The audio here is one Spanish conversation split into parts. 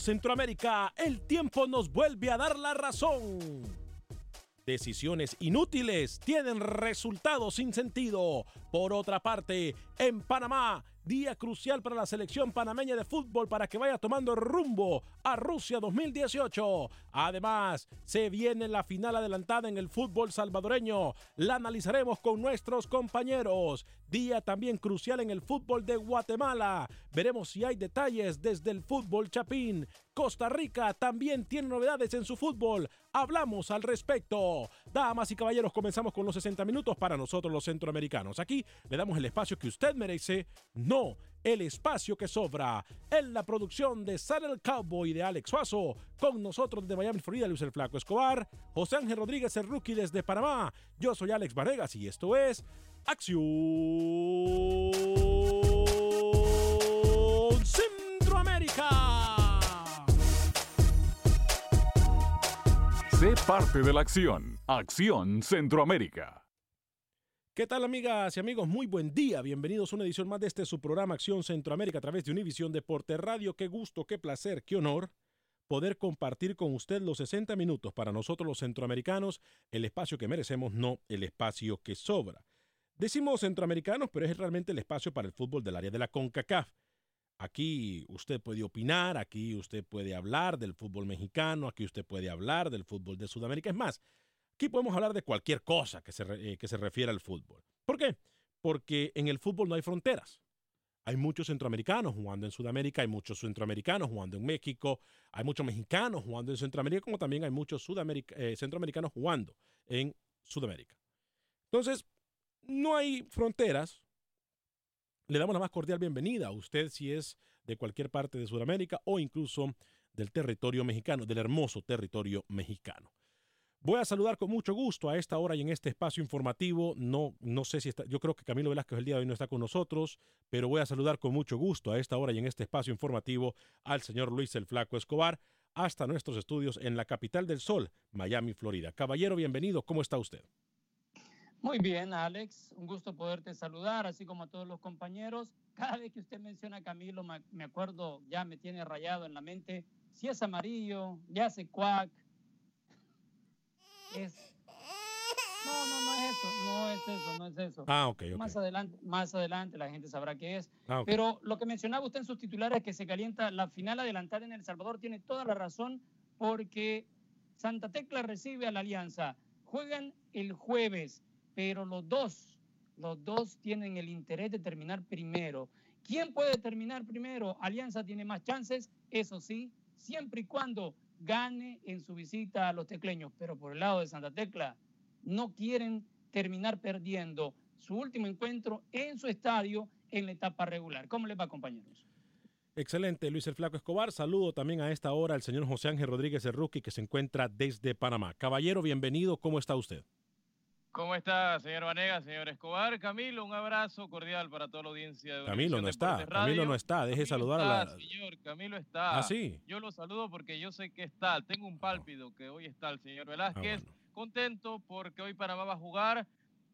Centroamérica, el tiempo nos vuelve a dar la razón. Decisiones inútiles tienen resultados sin sentido. Por otra parte, en Panamá, día crucial para la selección panameña de fútbol para que vaya tomando rumbo a Rusia 2018. Además, se viene la final adelantada en el fútbol salvadoreño. La analizaremos con nuestros compañeros. Día también crucial en el fútbol de Guatemala. Veremos si hay detalles desde el fútbol chapín. Costa Rica también tiene novedades en su fútbol. Hablamos al respecto. Damas y caballeros, comenzamos con los 60 minutos para nosotros los centroamericanos. Aquí le damos el espacio que usted merece, no el espacio que sobra. En la producción de Saddle Cowboy de Alex Suazo, con nosotros desde Miami, Florida, Luis el Flaco Escobar, José Ángel Rodríguez, el rookie desde Panamá. Yo soy Alex Varegas y esto es Acción Centroamérica. Sé parte de la acción. Acción Centroamérica. ¿Qué tal amigas y amigos? Muy buen día. Bienvenidos a una edición más de este su programa Acción Centroamérica a través de Univisión Deporte Radio. Qué gusto, qué placer, qué honor poder compartir con usted los 60 minutos para nosotros los centroamericanos, el espacio que merecemos, no el espacio que sobra. Decimos centroamericanos, pero es realmente el espacio para el fútbol del área de la CONCACAF. Aquí usted puede opinar, aquí usted puede hablar del fútbol mexicano, aquí usted puede hablar del fútbol de Sudamérica. Es más, aquí podemos hablar de cualquier cosa que se, eh, que se refiera al fútbol. ¿Por qué? Porque en el fútbol no hay fronteras. Hay muchos centroamericanos jugando en Sudamérica, hay muchos centroamericanos jugando en México, hay muchos mexicanos jugando en Centroamérica, como también hay muchos eh, centroamericanos jugando en Sudamérica. Entonces, no hay fronteras. Le damos la más cordial bienvenida a usted si es de cualquier parte de Sudamérica o incluso del territorio mexicano, del hermoso territorio mexicano. Voy a saludar con mucho gusto a esta hora y en este espacio informativo. No, no sé si está, yo creo que Camilo Velázquez el día de hoy no está con nosotros, pero voy a saludar con mucho gusto a esta hora y en este espacio informativo al señor Luis el Flaco Escobar hasta nuestros estudios en la capital del sol, Miami, Florida. Caballero, bienvenido. ¿Cómo está usted? Muy bien, Alex. Un gusto poderte saludar, así como a todos los compañeros. Cada vez que usted menciona a Camilo, me acuerdo, ya me tiene rayado en la mente si es amarillo, ya hace cuac. Es... No, no, no es eso, no es eso, no es eso. Ah, ok, ok. Más adelante, más adelante la gente sabrá qué es. Ah. Pero lo que mencionaba usted en sus titulares que se calienta la final adelantada en El Salvador tiene toda la razón porque Santa Tecla recibe a la Alianza. Juegan el jueves, pero los dos, los dos tienen el interés de terminar primero. ¿Quién puede terminar primero? Alianza tiene más chances, eso sí, siempre y cuando gane en su visita a los tecleños. Pero por el lado de Santa Tecla, no quieren terminar perdiendo su último encuentro en su estadio en la etapa regular. ¿Cómo les va, compañeros? Excelente, Luis el Flaco Escobar. Saludo también a esta hora al señor José Ángel Rodríguez Rookie que se encuentra desde Panamá. Caballero, bienvenido. ¿Cómo está usted? ¿Cómo está, señor Vanegas, señor Escobar? Camilo, un abrazo cordial para toda la audiencia de Camilo no está. Camilo no está. Deje Camilo saludar está, a la. señor, Camilo está. Ah, sí. Yo lo saludo porque yo sé que está. Tengo un pálpito que hoy está el señor Ah, Velázquez. Contento porque hoy Panamá va a jugar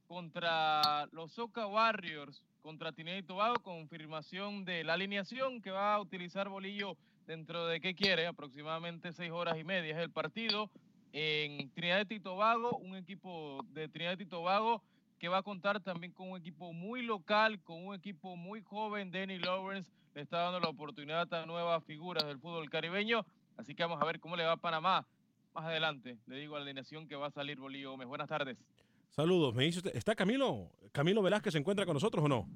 contra los Soca Warriors, contra Trinidad y Tobago, confirmación de la alineación que va a utilizar Bolillo dentro de, ¿qué quiere? Aproximadamente seis horas y media es el partido en Trinidad y Tobago, un equipo de Trinidad y Tobago que va a contar también con un equipo muy local, con un equipo muy joven, Danny Lawrence, le está dando la oportunidad a nuevas figuras del fútbol caribeño, así que vamos a ver cómo le va a Panamá. Más adelante le digo a la alineación que va a salir Bolillo Gómez. Buenas tardes. Saludos. Me dice usted, ¿está Camilo? ¿Camilo Velázquez se encuentra con nosotros o no?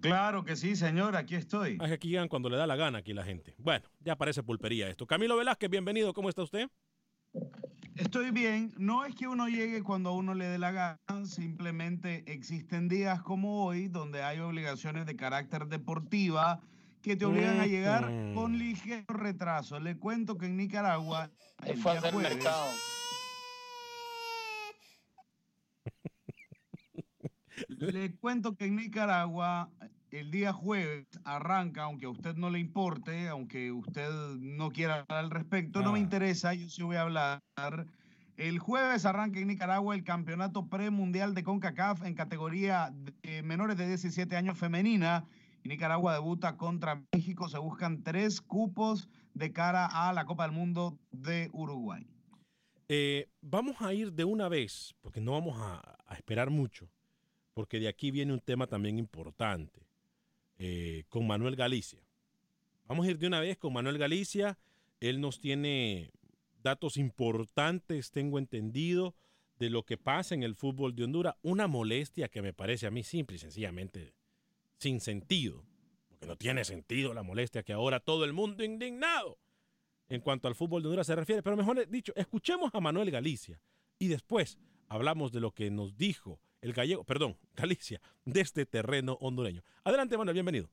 Claro que sí, señor, aquí estoy. Ah, es que aquí llegan cuando le da la gana aquí la gente. Bueno, ya parece pulpería esto. Camilo Velázquez, bienvenido. ¿Cómo está usted? Estoy bien. No es que uno llegue cuando a uno le dé la gana, simplemente existen días como hoy donde hay obligaciones de carácter deportiva que te obligan a llegar con ligero retraso. Le cuento que en Nicaragua el fue hacer jueves, mercado. Le cuento que en Nicaragua el día jueves arranca, aunque a usted no le importe, aunque usted no quiera hablar al respecto, no me interesa, yo sí voy a hablar. El jueves arranca en Nicaragua el campeonato premundial de CONCACAF en categoría de menores de 17 años femenina. Y Nicaragua debuta contra México. Se buscan tres cupos de cara a la Copa del Mundo de Uruguay. Eh, vamos a ir de una vez, porque no vamos a, a esperar mucho, porque de aquí viene un tema también importante, eh, con Manuel Galicia. Vamos a ir de una vez con Manuel Galicia. Él nos tiene datos importantes, tengo entendido, de lo que pasa en el fútbol de Honduras. Una molestia que me parece a mí simple y sencillamente sin sentido, porque no tiene sentido la molestia que ahora todo el mundo indignado en cuanto al fútbol de Honduras se refiere. Pero mejor dicho, escuchemos a Manuel Galicia y después hablamos de lo que nos dijo el gallego, perdón, Galicia, de este terreno hondureño. Adelante, Manuel, bienvenido.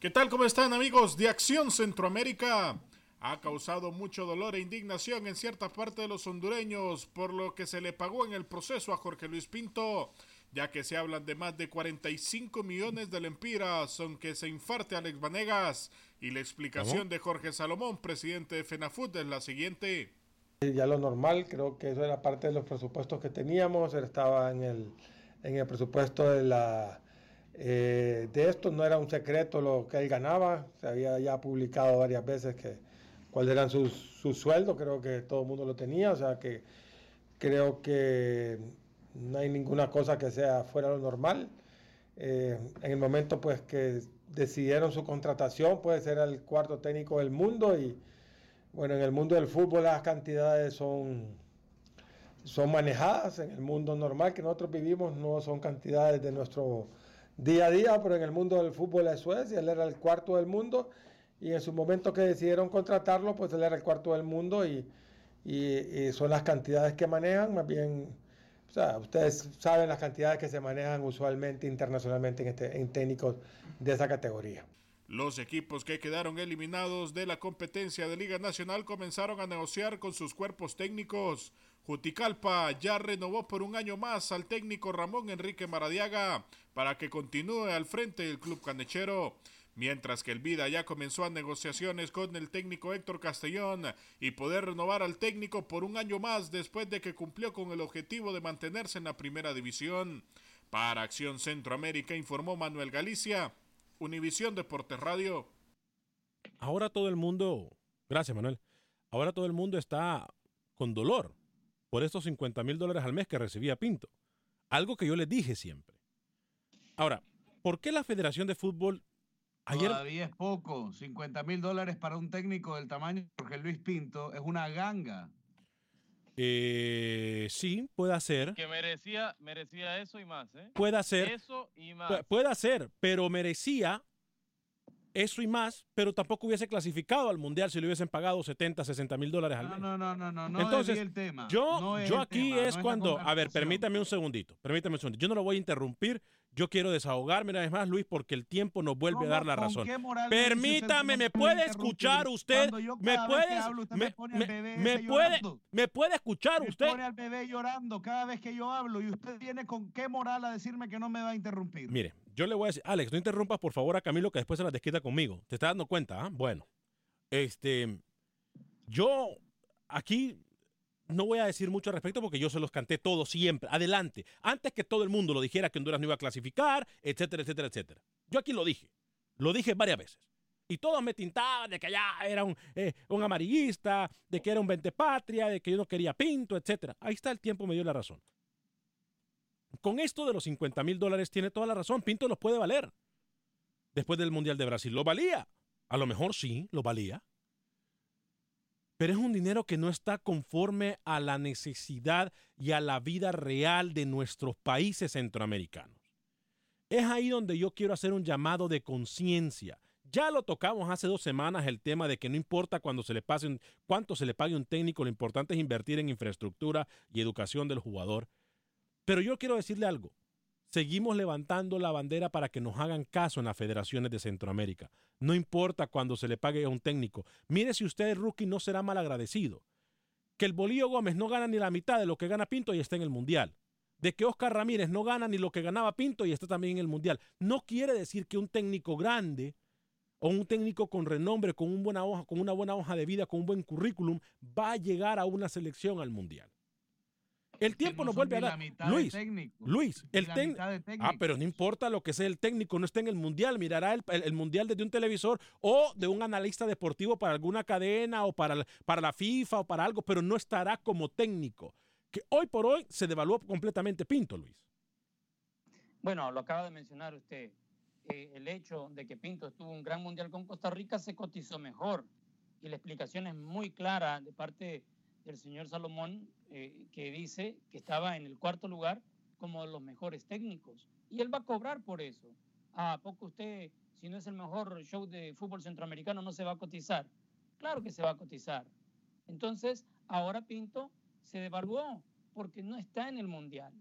¿Qué tal? ¿Cómo están amigos de Acción Centroamérica? Ha causado mucho dolor e indignación en cierta parte de los hondureños por lo que se le pagó en el proceso a Jorge Luis Pinto, ya que se hablan de más de 45 millones de lempiras, aunque se infarte Alex Vanegas. Y la explicación ¿Cómo? de Jorge Salomón, presidente de FENAFUT, es la siguiente. Ya lo normal, creo que eso era parte de los presupuestos que teníamos, estaba en el, en el presupuesto de la eh, de esto, no era un secreto lo que él ganaba, se había ya publicado varias veces que cuáles eran sus, sueldos, creo que todo el mundo lo tenía, o sea que creo que no hay ninguna cosa que sea fuera lo normal. Eh, en el momento pues que decidieron su contratación, pues era el cuarto técnico del mundo y bueno, en el mundo del fútbol las cantidades son, son manejadas, en el mundo normal que nosotros vivimos no son cantidades de nuestro día a día, pero en el mundo del fútbol es, y él era el cuarto del mundo. Y en su momento que decidieron contratarlo, pues él era el cuarto del mundo y, y- y son las cantidades que manejan, más bien, o sea, ustedes saben las cantidades que se manejan usualmente internacionalmente en, este, en técnicos de esa categoría. Los equipos que quedaron eliminados de la competencia de Liga Nacional comenzaron a negociar con sus cuerpos técnicos. Juticalpa ya renovó por un año más al técnico Ramón Enrique Maradiaga para que continúe al frente del club canechero. Mientras que el Vida ya comenzó a negociaciones con el técnico Héctor Castellón y poder renovar al técnico por un año más después de que cumplió con el objetivo de mantenerse en la primera división. Para Acción Centroamérica informó Manuel Galicia, Univisión Deportes Radio. Ahora todo el mundo, Gracias, Manuel. Ahora todo el mundo está con dolor por estos 50 mil dólares al mes que recibía Pinto. Algo que yo les dije siempre. Ahora, ¿por qué la Federación de Fútbol ayer... Todavía es poco. 50 mil dólares para un técnico del tamaño de Jorge Luis Pinto es una ganga. Eh, sí, puede ser. Que merecía, merecía eso y más, ¿eh? Puede ser. Eso y más. Pu- Puede ser, pero merecía eso y más, pero tampoco hubiese clasificado al Mundial si le hubiesen pagado 70, 60 mil dólares al mes. no, no, no, no, no Entonces, desvíe el tema. Yo, no yo aquí tema, es cuando, a ver, permítame un segundito, permítame un segundito. Yo no lo voy a interrumpir, yo quiero desahogarme una vez más, Luis, porque el tiempo nos vuelve a dar la ¿Con razón. me Permítame, ¿me puede puede escuchar usted? ¿Me usted me, me me- me puede, me puede escuchar Me usted? pone al bebé llorando cada vez que yo hablo y usted viene con qué moral a decirme que no me va a interrumpir. Mire, yo le voy a decir, Alex, no interrumpas por favor a Camilo que después se la desquita conmigo. ¿Te estás dando cuenta? ah? Bueno, este, yo aquí no voy a decir mucho al respecto porque yo se los canté todos siempre. Adelante. Antes que todo el mundo lo dijera que Honduras no iba a clasificar, etcétera, etcétera, etcétera. Yo aquí lo dije. Lo dije varias veces. Y todos me tintaban de que allá era un, eh, un amarillista, de que era un ventepatria, de que yo no quería pinto, etcétera. Ahí está el tiempo, me dio la razón. Con esto de los 50 mil dólares tiene toda la razón. Pinto los puede valer. Después del Mundial de Brasil. ¿Lo valía? A lo mejor sí, lo valía. Pero es un dinero que no está conforme a la necesidad y a la vida real de nuestros países centroamericanos. Es ahí donde yo quiero hacer un llamado de conciencia. Ya lo tocamos hace dos semanas el tema de que no importa cuánto se le pague un técnico, lo importante es invertir en infraestructura y educación del jugador. Pero yo quiero decirle algo. Seguimos levantando la bandera para que nos hagan caso en las federaciones de Centroamérica. No importa cuando se le pague a un técnico. Mire si usted es rookie no será mal agradecido. Que el Bolillo Gómez no gana ni la mitad de lo que gana Pinto y está en el Mundial. De que Oscar Ramírez no gana ni lo que ganaba Pinto y está también en el Mundial. No quiere decir que un técnico grande o un técnico con renombre, con una buena hoja de vida, con un buen currículum, va a llegar a una selección al Mundial. El tiempo no nos vuelve a dar. Luis, Luis, el la técnico. mitad de Ah, pero no importa lo que sea el técnico, no está en el mundial, mirará el, el- el mundial desde un televisor o de un analista deportivo para alguna cadena o para, la- para la FIFA o para algo, pero no estará como técnico. Que hoy por hoy se devaluó completamente Pinto, Luis. Bueno, lo acaba de mencionar usted. Eh, el hecho de que Pinto estuvo un gran mundial con Costa Rica se cotizó mejor. Y la explicación es muy clara de parte del señor Salomón, eh, que dice que estaba en el cuarto lugar como de los mejores técnicos. Y él va a cobrar por eso. ¿A poco usted, si no es el mejor show de fútbol centroamericano, no se va a cotizar? Claro que se va a cotizar. Entonces, ahora Pinto se devaluó porque no está en el mundial.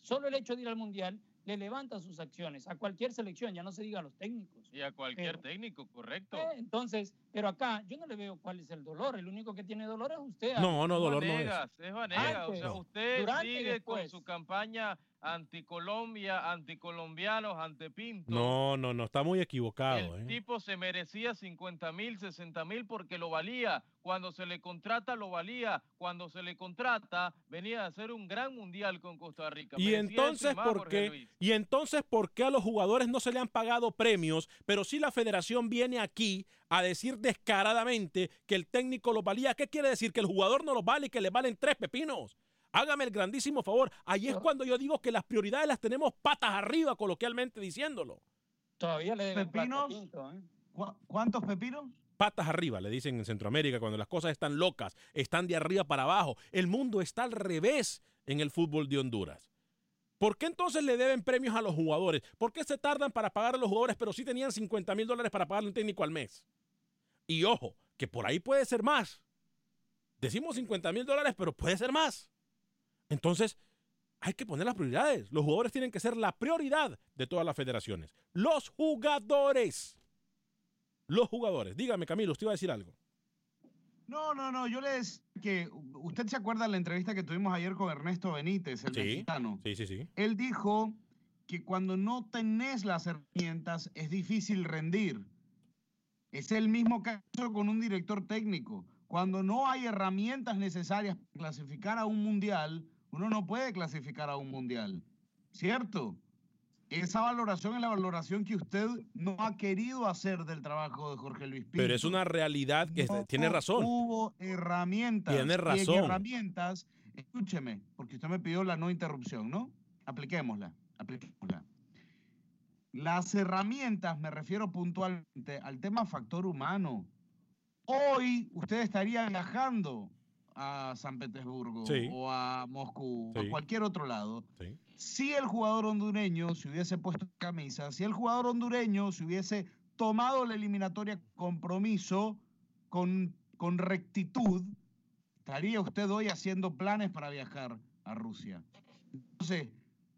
Solo el hecho de ir al mundial le levanta sus acciones a cualquier selección, ya no se diga a los técnicos. Y a cualquier Pero- técnico, correcto. Eh, entonces, pero acá yo no le veo cuál es el dolor. El único que tiene dolor es usted. No, no, dolor no es. Vanegas, es Vanegas. O sea, Antes, usted sigue con su campaña anticolombia, anticolombianos, antipinto. No, no, no, está muy equivocado. El ¿eh? tipo se merecía 50 mil, 60 mil porque lo valía. Cuando se le contrata, lo valía. Cuando se le contrata, venía a hacer un gran mundial con Costa Rica. Y Merecía entonces, más, ¿por qué? Y entonces, ¿por qué a los jugadores no se le han pagado premios, pero si la federación viene aquí a decir descaradamente que el técnico los valía? ¿Qué quiere decir? Que el jugador no los vale y que le valen tres pepinos. Hágame el grandísimo favor. Ahí es cuando yo digo que las prioridades las tenemos patas arriba, coloquialmente diciéndolo. Todavía le ¿Pepinos? Pinto, ¿eh? ¿Cu- ¿Cuántos pepinos? Patas arriba, le dicen en Centroamérica, cuando las cosas están locas, están de arriba para abajo. El mundo está al revés en el fútbol de Honduras. ¿Por qué entonces le deben premios a los jugadores? ¿Por qué se tardan para pagar a los jugadores, pero sí tenían 50 mil dólares para pagarle un técnico al mes? Y ojo, que por ahí puede ser más. Decimos 50 mil dólares, pero puede ser más. Entonces, hay que poner las prioridades. Los jugadores tienen que ser la prioridad de todas las federaciones. Los jugadores. Los jugadores. Dígame, Camilo, usted iba a decir algo. No, no, no. Yo le decía que usted se acuerda de la entrevista que tuvimos ayer con Ernesto Benítez, el Sí, mexicano. sí, sí, sí. Él dijo que cuando no tenés las herramientas es difícil rendir. Es el mismo caso con un director técnico. Cuando no hay herramientas necesarias para clasificar a un mundial, uno no puede clasificar a un mundial. ¿Cierto? esa valoración es la valoración que usted no ha querido hacer del trabajo de Jorge Luis Pinto. Pero es una realidad que No tiene razón. Hubo herramientas. Tiene Y en razón. herramientas, escúcheme, porque usted me pidió la no interrupción, ¿no? Apliquémosla, apliquémosla. Las herramientas, me refiero puntualmente al tema factor humano. Hoy usted estaría viajando a San Petersburgo Sí. o a Moscú o a cualquier otro lado. Sí. Si el jugador hondureño se hubiese puesto camisa, si el jugador hondureño se hubiese tomado la eliminatoria compromiso con, con rectitud, estaría usted hoy haciendo planes para viajar a Rusia. Entonces,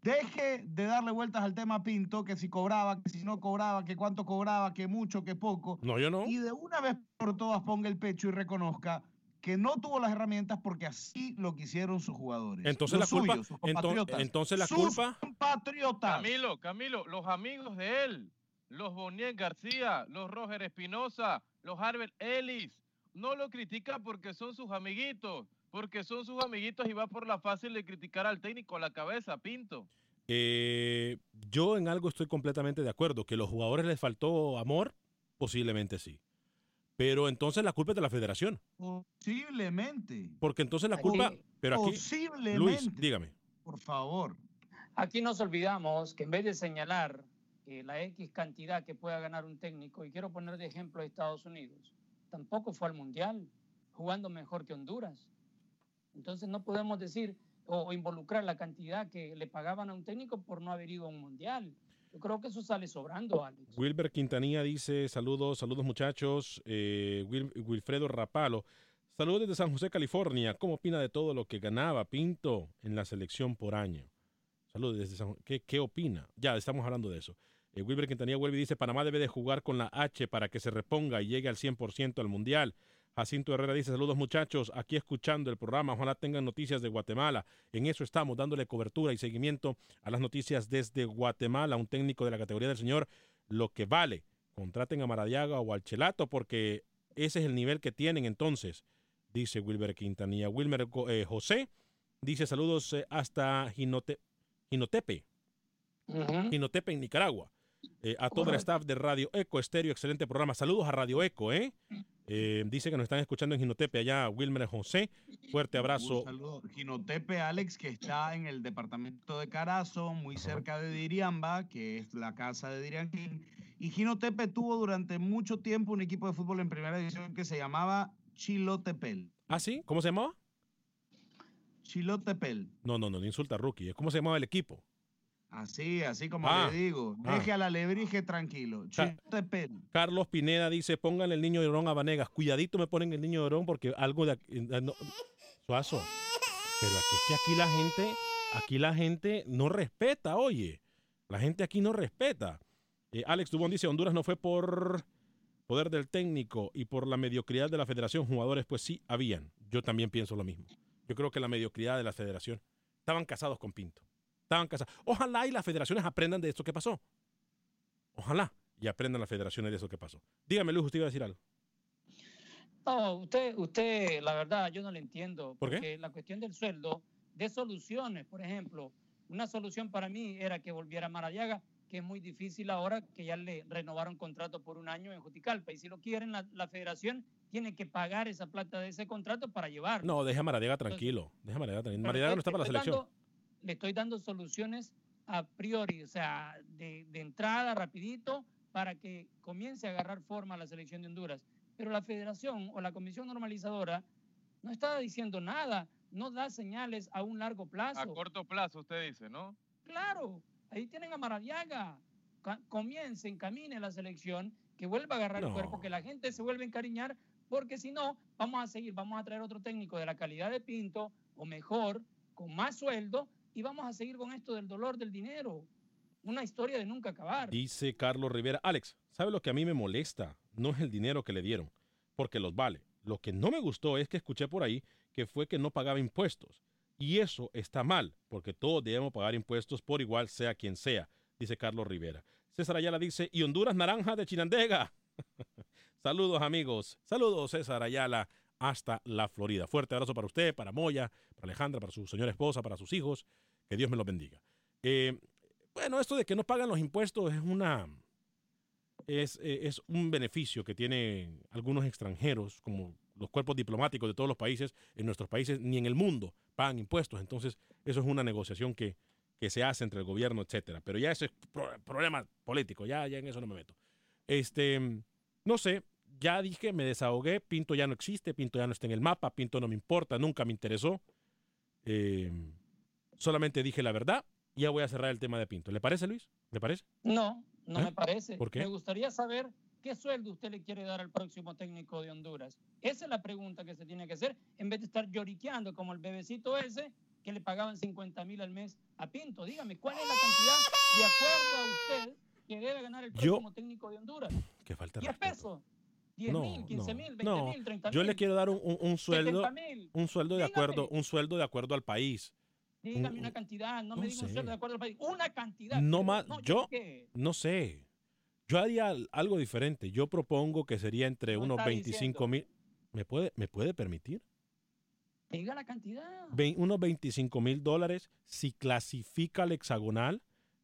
deje de darle vueltas al tema Pinto, que si cobraba, que si no cobraba, que cuánto cobraba, que mucho, que poco. No, yo no. Y de una vez por todas ponga el pecho y reconozca que no tuvo las herramientas porque así lo quisieron sus jugadores. Entonces Los la culpa, suyos, sus ento- entonces la Sus culpa, compatriotas. Camilo, Camilo, los amigos de él, los Bonier García, los Roger Espinosa, los Harvard Ellis, no lo critican porque son sus amiguitos, porque son sus amiguitos y va por la fácil de criticar al técnico a la cabeza, Pinto. eh, yo en algo estoy completamente de acuerdo. Que los jugadores les faltó amor, posiblemente sí. Pero entonces la culpa es de la federación. Posiblemente. Porque entonces la Aquí- culpa. Pero aquí. Posiblemente. Luis, dígame. Por favor. Aquí nos olvidamos que en vez de señalar eh, la X cantidad que pueda ganar un técnico, y quiero poner de ejemplo a Estados Unidos, tampoco fue al Mundial jugando mejor que Honduras. Entonces no podemos decir o, o involucrar la cantidad que le pagaban a un técnico por no haber ido a un Mundial. Yo creo que eso sale sobrando, Alex. Wilber Quintanilla dice: Saludos, saludos muchachos. Eh, Wil- Wilfredo Rapalo. Saludos desde San José, California. ¿Cómo opina de todo lo que ganaba Pinto en la selección por año? Saludos desde San José. ¿Qué, qué opina? Ya, estamos hablando de eso. Eh, Wilber Quintanilla vuelve y dice, Panamá debe de jugar con la H para que se reponga y llegue al 100% al Mundial. Jacinto Herrera dice, saludos muchachos, aquí escuchando el programa, ojalá tengan noticias de Guatemala. En eso estamos, dándole cobertura y seguimiento a las noticias desde Guatemala. Un técnico de la categoría del señor, lo que vale. Contraten a Maradiaga o al Chelato porque ese es el nivel que tienen entonces, dice Wilber Quintanilla. Wilmer eh, José dice, saludos eh, hasta Jinotepe. Jinotepe, en Nicaragua. Eh, a todo el staff de Radio Eco Estéreo, excelente programa. Saludos a Radio Eco, ¿eh? Eh, dice que nos están escuchando en Jinotepe, allá Wilmer José. Fuerte abrazo. Un saludo. Ginotepe Alex, que está en el departamento de Carazo, muy cerca de Diriamba, que es la casa de Diriangín. Y Ginotepe tuvo durante mucho tiempo un equipo de fútbol en primera división que se llamaba Chilotepel. ¿Ah, sí? ¿Cómo se llamaba? Chilotepel. No, no, no, no insulta a Rookie. ¿Cómo se llamaba el equipo? Así, así como Ah, le digo. ah. Deje a la lebrige tranquilo. Carlos Pineda dice, pónganle el niño de Orón a Vanegas. Cuidadito me ponen el niño de Orón porque algo de aquí... eh, no- Suazo. Pero aquí es que aquí la gente, aquí la gente no respeta, oye. La gente aquí no respeta. Eh, Alex Dubón dice, Honduras no fue por poder del técnico y por la mediocridad de la federación. Jugadores, pues sí, habían. Yo también pienso lo mismo. Yo creo que la mediocridad de la federación. Estaban casados con Pinto. Estaban casados. Ojalá y las federaciones aprendan de esto que pasó. Ojalá y aprendan las federaciones de eso que pasó. Dígame, Luis, usted iba a decir algo. No, usted, usted, la verdad, yo no le entiendo. ¿Por qué? Porque la cuestión del sueldo, de soluciones, por ejemplo, una solución para mí era que volviera Maradiaga, que es muy difícil ahora que ya le renovaron contrato por un año en Juticalpa. Y si lo quieren, la, la federación tiene que pagar esa plata de ese contrato para llevarlo. No, deja a Maradiaga tranquilo. Deja a Maradiaga tranquilo. Maradiaga no está para la selección. dando- le estoy dando soluciones a priori, o sea, de, de entrada, rapidito, para que comience a agarrar forma la selección de Honduras. Pero la federación o la comisión normalizadora no está diciendo nada, no da señales a un largo plazo. A corto plazo, usted dice, ¿no? Claro, ahí tienen a Maradiaga. Comience, encamine la selección, que vuelva a agarrar el cuerpo, que la gente se vuelva a encariñar, porque si no, vamos a seguir, vamos a traer otro técnico de la calidad de Pinto, o mejor, con más sueldo, y vamos a seguir con esto del dolor del dinero. Una historia de nunca acabar. Dice Carlos Rivera. Alex, ¿sabe lo que a mí me molesta? No es el dinero que le dieron, porque los vale. Lo que no me gustó es que escuché por ahí que fue que no pagaba impuestos. Y eso está mal, porque todos debemos pagar impuestos por igual, sea quien sea, dice Carlos Rivera. César Ayala dice, y Honduras naranja de Chinandega. Saludos amigos. Saludos César Ayala hasta la Florida. Fuerte abrazo para usted, para Moya, para Alejandra, para su señora esposa, para sus hijos. Que Dios me los bendiga. Eh, Bueno, esto de que no pagan los impuestos es una es, eh, es un beneficio que tienen algunos extranjeros, como los cuerpos diplomáticos de todos los países, en nuestros países ni en el mundo pagan impuestos. Entonces, eso es una negociación que, que se hace entre el gobierno, etcétera. Pero ya ese es pro- problema político, ya, ya en eso no me meto. Este, no sé, ya dije, me desahogué, Pinto ya no existe, Pinto ya no está en el mapa, Pinto no me importa, nunca me interesó. Eh, solamente dije la verdad y ya voy a cerrar el tema de Pinto. ¿Le parece, Luis? ¿Le parece? No, no ¿Eh? me parece. ¿Por qué? Me gustaría saber qué sueldo usted le quiere dar al próximo técnico de Honduras. Esa es la pregunta que se tiene que hacer, en vez de estar lloriqueando como el bebecito ese que le pagaban 50 mil al mes a Pinto. Dígame, ¿cuál es la cantidad de acuerdo a usted que debe ganar el Yo- próximo técnico de Honduras? Que falta de 10 pesos, 10 No, mil, 15 no, mil, 20 no. mil, 30 mil. Yo le quiero dar un, un- un sueldo, 70,000. un sueldo de acuerdo, un sueldo de acuerdo al país. Dígame Un- una cantidad, no, me diga un sueldo de acuerdo al país. Una cantidad. No más, No, yo ¿qué? no sé. Yo haría al- algo diferente. Yo propongo que sería entre No unos está 25 mil. ¿Me puede, ¿Me puede permitir? Diga la cantidad. Ve- unos 25 mil dólares. Si clasifica al hexagonal,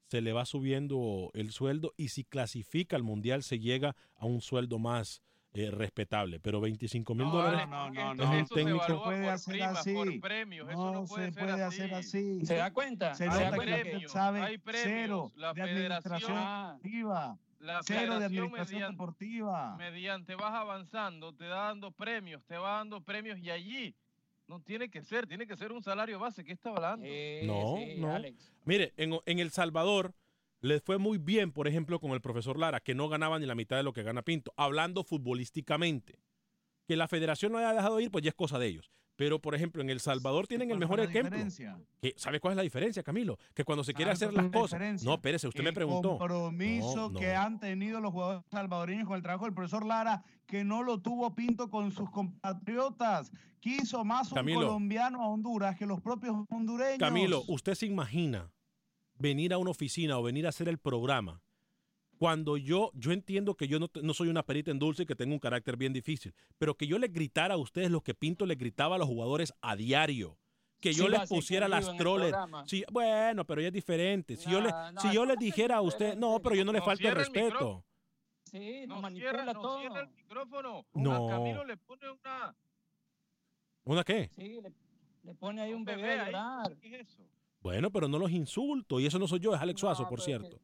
se le va subiendo el sueldo. Y si clasifica al mundial, se llega a un sueldo más eh, respetable. Pero 25 mil dólares. no, no, es no. un Eso se técnico. evalúa puede hacer primas, así. por premios, eso no puede se ser puede así. hacer así. ¿Se da cuenta? Se ¿Se da cuenta? premios, sabe hay premios, cero la de federación- administración Ah. deportiva. La Cero de federación administración mediante, deportiva. mediante vas avanzando, te va dando premios, te va dando premios y allí no tiene que ser, tiene que ser un salario base. ¿Qué está hablando? No, no. Mire, en, en El Salvador les fue muy bien, por ejemplo, con el profesor Lara, que no ganaba ni la mitad de lo que gana Pinto, hablando futbolísticamente. Que la federación no haya dejado ir, pues ya es cosa de ellos. Pero, por ejemplo, en El Salvador tienen el ¿Cuál mejor ejemplo. diferencia? Que- ¿Sabe cuál es la diferencia, Camilo? Que cuando se quiere ¿Sabe hacer las cosas. diferencia? No, espérese, usted me el preguntó. compromiso No, que han tenido los jugadores salvadoreños con el trabajo del profesor Lara, que no lo tuvo Pinto con sus compatriotas. Quiso más un Camilo. colombiano a Honduras que los propios hondureños. Camilo, ¿usted se imagina venir a una oficina o venir a hacer el programa cuando yo, yo entiendo que yo no, no soy una perita en dulce y que tengo un carácter bien difícil, pero que yo les gritara a ustedes lo que Pinto les gritaba a los jugadores a diario? Que yo Sí, les pusiera las el troles. Sí, bueno, pero ya es diferente. Si yo, le, No, si yo les dijera a usted, no, pero yo no le falta el el respeto. micrófono. Sí, nos No manipula cierra, todo. cierra el micrófono. No. A Camilo le pone una, ¿Una qué? Sí, le, le pone ahí un un bebé bebé a ahí. llorar. ¿Qué es eso? Bueno, pero no los insulto. Y eso no soy yo, es Alex Suazo, No, por cierto.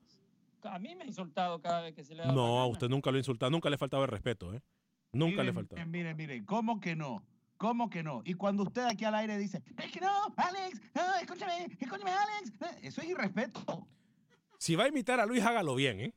que A mí me ha insultado cada vez que se le da No, a usted nunca lo he insultado, nunca le he faltado el respeto, ¿eh? Nunca le Miren, faltado. Miren, miren, ¿cómo que no? ¿Cómo que no? Y cuando usted aquí al aire dice, es que no, Alex, no, escúchame, escúchame, Alex, eh, eso es irrespeto. Si va a imitar a Luis, hágalo bien, ¿eh?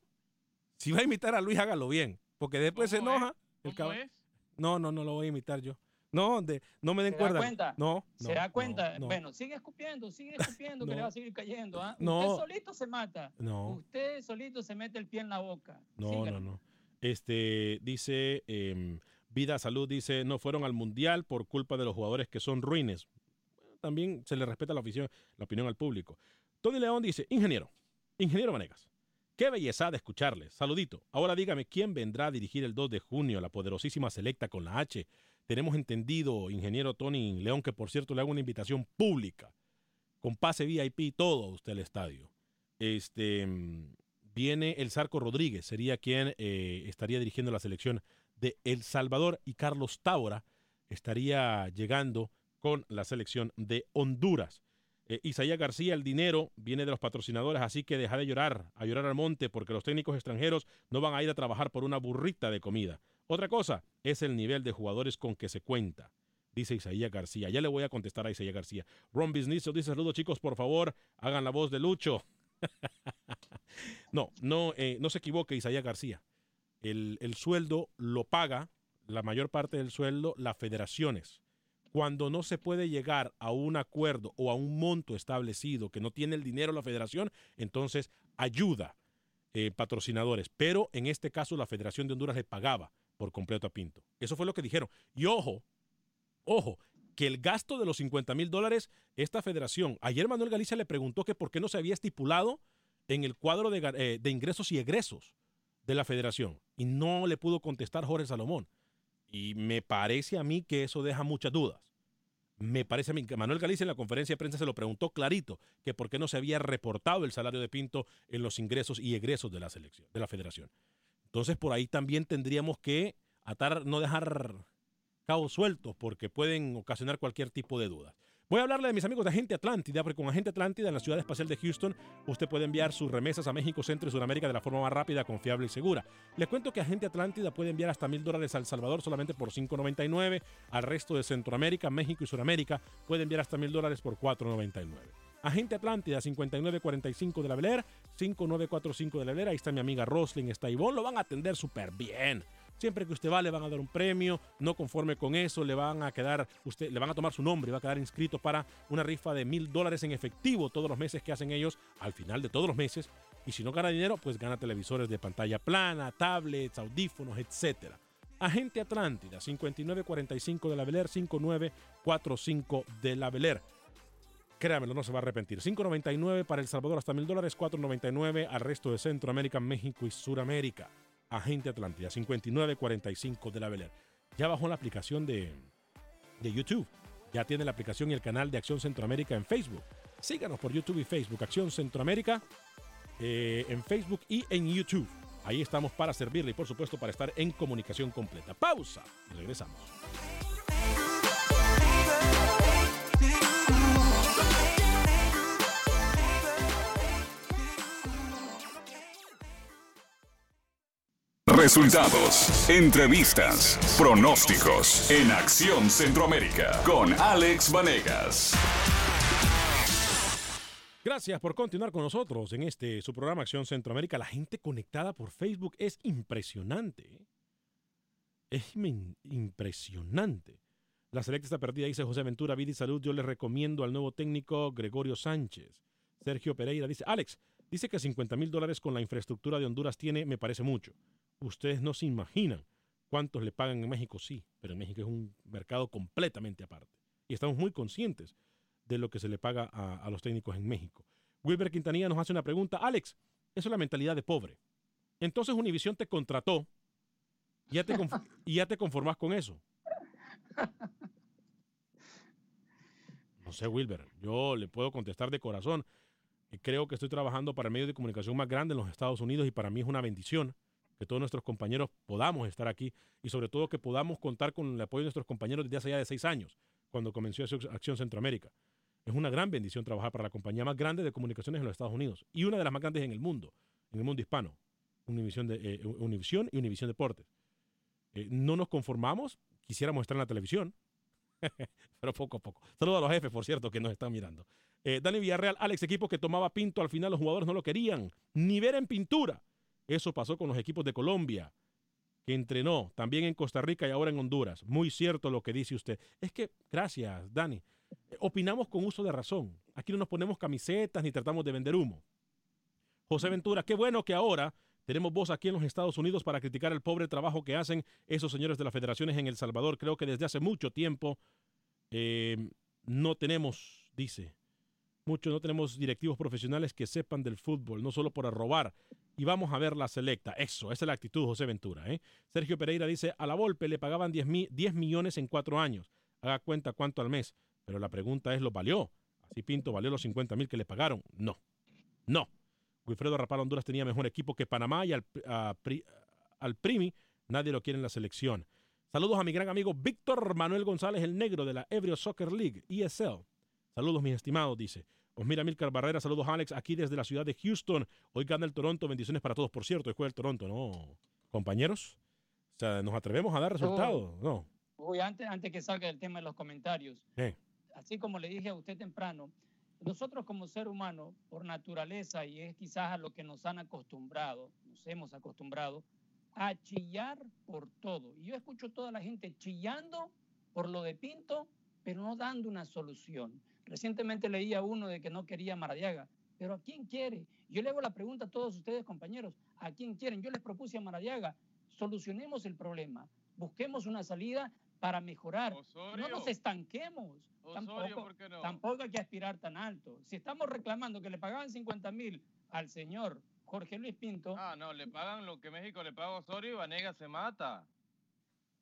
Si va a imitar a Luis, hágalo bien. Porque después se enoja. el ¿Cómo cab-? No, no, no lo voy a imitar yo. No, de, no me den ¿Se da cuenta? No, ¿Se no, da no, cuenta? no. Bueno, sigue escupiendo, sigue escupiendo que le va a seguir cayendo. ¿ah? No. Usted solito se mata. No. Usted solito se mete el pie en la boca. No, no, no. Este dice em, Vida Salud dice no fueron al mundial por culpa de los jugadores que son ruines. También se le respeta la opinión, la opinión al público. Tony León dice ingeniero, ingeniero Vanegas. Qué belleza de escucharles. Saludito. Ahora dígame quién vendrá a dirigir el 2 de junio la poderosísima selecta con la H. Tenemos entendido, ingeniero Tony León, que por cierto le hago una invitación pública con pase VIP y todo usted al estadio. Este viene el Zarco Rodríguez, sería quien eh, estaría dirigiendo la selección de El Salvador y Carlos Tábora estaría llegando con la selección de Honduras. Eh, Isaías García, el dinero viene de los patrocinadores, así que deja de llorar, a llorar al monte, porque los técnicos extranjeros no van a ir a trabajar por una burrita de comida. Otra cosa es el nivel de jugadores con que se cuenta, dice Isaías García. Ya le voy a contestar a Isaías García. Ron Business dice, saludos chicos, por favor, hagan la voz de Lucho. no, no, eh, no se equivoque Isaías García. El, el sueldo lo paga, la mayor parte del sueldo, las federaciones. Cuando no se puede llegar a un acuerdo o a un monto establecido que no tiene el dinero la federación, entonces ayuda eh, patrocinadores. Pero en este caso la Federación de Honduras le pagaba por completo a Pinto. Eso fue lo que dijeron. Y ojo, ojo, que el gasto de los 50 mil dólares, esta federación, ayer Manuel Galicia le preguntó que por qué no se había estipulado en el cuadro eh, de ingresos y egresos de la federación. Y no le pudo contestar Jorge Salomón. Y me parece a mí que eso deja muchas dudas. Me parece a mí que Manuel Galicia en la conferencia de prensa se lo preguntó clarito, que por qué no se había reportado el salario de Pinto en los ingresos y egresos de la selección, de la federación. Entonces por ahí también tendríamos que atar, no dejar cabos sueltos, porque pueden ocasionar cualquier tipo de dudas. Voy a hablarle de mis amigos de Agente Atlántida, porque con Agente Atlántida en la ciudad espacial de Houston, usted puede enviar sus remesas a México, Centro y Sudamérica de la forma más rápida, confiable y segura. Le cuento que Agente Atlántida puede enviar hasta mil dólares a El Salvador solamente por 5.99, al resto de Centroamérica, México y Sudamérica puede enviar hasta mil dólares por 4.99. Agente Atlántida 5945 de la Beler, 5945 de la Beler, ahí está mi amiga Roslyn, está Ivonne, lo van a atender súper bien. Siempre que usted va le van a dar un premio, no conforme con eso le van a quedar, usted le van a tomar su nombre y va a quedar inscrito para una rifa de mil dólares en efectivo todos los meses que hacen ellos al final de todos los meses. Y si no gana dinero, pues gana televisores de pantalla plana, tablets, audífonos, etc. Agente Atlántida, 5945 de la Beler, 5945 de la Beler. Créamelo, no se va a arrepentir. 5.99 para El Salvador hasta mil dólares, 4.99 al resto de Centroamérica, México y Suramérica. Agente Atlántida, 5945 de la Beler. Ya bajó la aplicación de, de YouTube. Ya tiene la aplicación y el canal de Acción Centroamérica en Facebook. Síganos por YouTube y Facebook. Acción Centroamérica eh, en Facebook y en YouTube. Ahí estamos para servirle y por supuesto para estar en comunicación completa. Pausa y regresamos. Resultados, entrevistas, pronósticos en Acción Centroamérica con Alex Vanegas. Gracias por continuar con nosotros en este su programa Acción Centroamérica. La gente conectada por Facebook es impresionante. Es impresionante. La selecta está perdida, dice José Ventura, vida y salud. Yo le recomiendo al nuevo técnico Gregorio Sánchez. Sergio Pereira dice, Alex, dice que 50 mil dólares con la infraestructura de Honduras tiene, me parece mucho. Ustedes no se imaginan cuántos le pagan en México, sí, pero en México es un mercado completamente aparte. Y estamos muy conscientes de lo que se le paga a, los técnicos en México. Wilber Quintanilla nos hace una pregunta. Alex, eso es la mentalidad de pobre. Entonces Univision te contrató y ya te, y ya te conformas con eso. No sé, Wilber, yo le puedo contestar de corazón. Creo que estoy trabajando para el medio de comunicación más grande en los Estados Unidos y para mí es una bendición que todos nuestros compañeros podamos estar aquí y sobre todo que podamos contar con el apoyo de nuestros compañeros desde hace ya de seis años, cuando comenzó Acción Centroamérica. Es una gran bendición trabajar para la compañía más grande de comunicaciones en los Estados Unidos y una de las más grandes en el mundo, en el mundo hispano, Univisión, de, eh, y Univisión Deportes. Eh, no nos conformamos, quisiéramos estar en la televisión, pero poco a poco. Saludos a los jefes, por cierto, que nos están mirando. Eh, Dani Villarreal, Alex, equipo que tomaba pinto, al final los jugadores no lo querían, ni ver en pintura. Eso pasó con los equipos de Colombia, que entrenó también en Costa Rica y ahora en Honduras. Muy cierto lo que dice usted. Es que, gracias, Dani. Opinamos con uso de razón. Aquí no nos ponemos camisetas ni tratamos de vender humo. José Ventura, qué bueno que ahora tenemos voz aquí en los Estados Unidos para criticar el pobre trabajo que hacen esos señores de las federaciones en El Salvador. Creo que desde hace mucho tiempo eh, no tenemos, dice, mucho no tenemos directivos profesionales que sepan del fútbol, no solo por robar, y vamos a ver la selecta. Eso, esa es la actitud José Ventura. ¿eh? Sergio Pereira dice, a la Volpe le pagaban 10, 10 millones en cuatro años. Haga cuenta cuánto al mes. Pero la pregunta es, ¿lo valió? Así Pinto valió los 50 mil que le pagaron. No, no. Wilfredo Rapal Honduras tenía mejor equipo que Panamá y al, al Primi nadie lo quiere en la selección. Saludos a mi gran amigo Víctor Manuel González, el negro de la Ebrio Soccer League, ESL. Saludos, mis estimados, dice. Pues mira, Milcar Barrera, saludos Alex, aquí desde la ciudad de Houston. Hoy gana el Toronto, bendiciones para todos. Por cierto, hoy juega el Toronto, ¿no? Compañeros, o sea, ¿nos atrevemos a dar resultados? No. Uy, antes, antes que salga el tema de los comentarios, así como le dije a usted temprano, nosotros como ser humano, por naturaleza, y es quizás a lo que nos han acostumbrado, nos hemos acostumbrado, a chillar por todo. Y yo escucho toda la gente chillando por lo de Pinto, pero no dando una solución. Recientemente leía uno de que no quería Maradiaga, pero ¿a quién quiere? Yo le hago la pregunta a todos ustedes, compañeros, ¿a quién quieren? Yo les propuse a Maradiaga, solucionemos el problema, busquemos una salida para mejorar. No nos estanquemos. tampoco, tampoco hay que aspirar tan alto. Si estamos reclamando que le pagaban 50 mil al señor Jorge Luis Pinto. Ah, no, le pagan lo que México le paga a Osorio y Vanega se mata.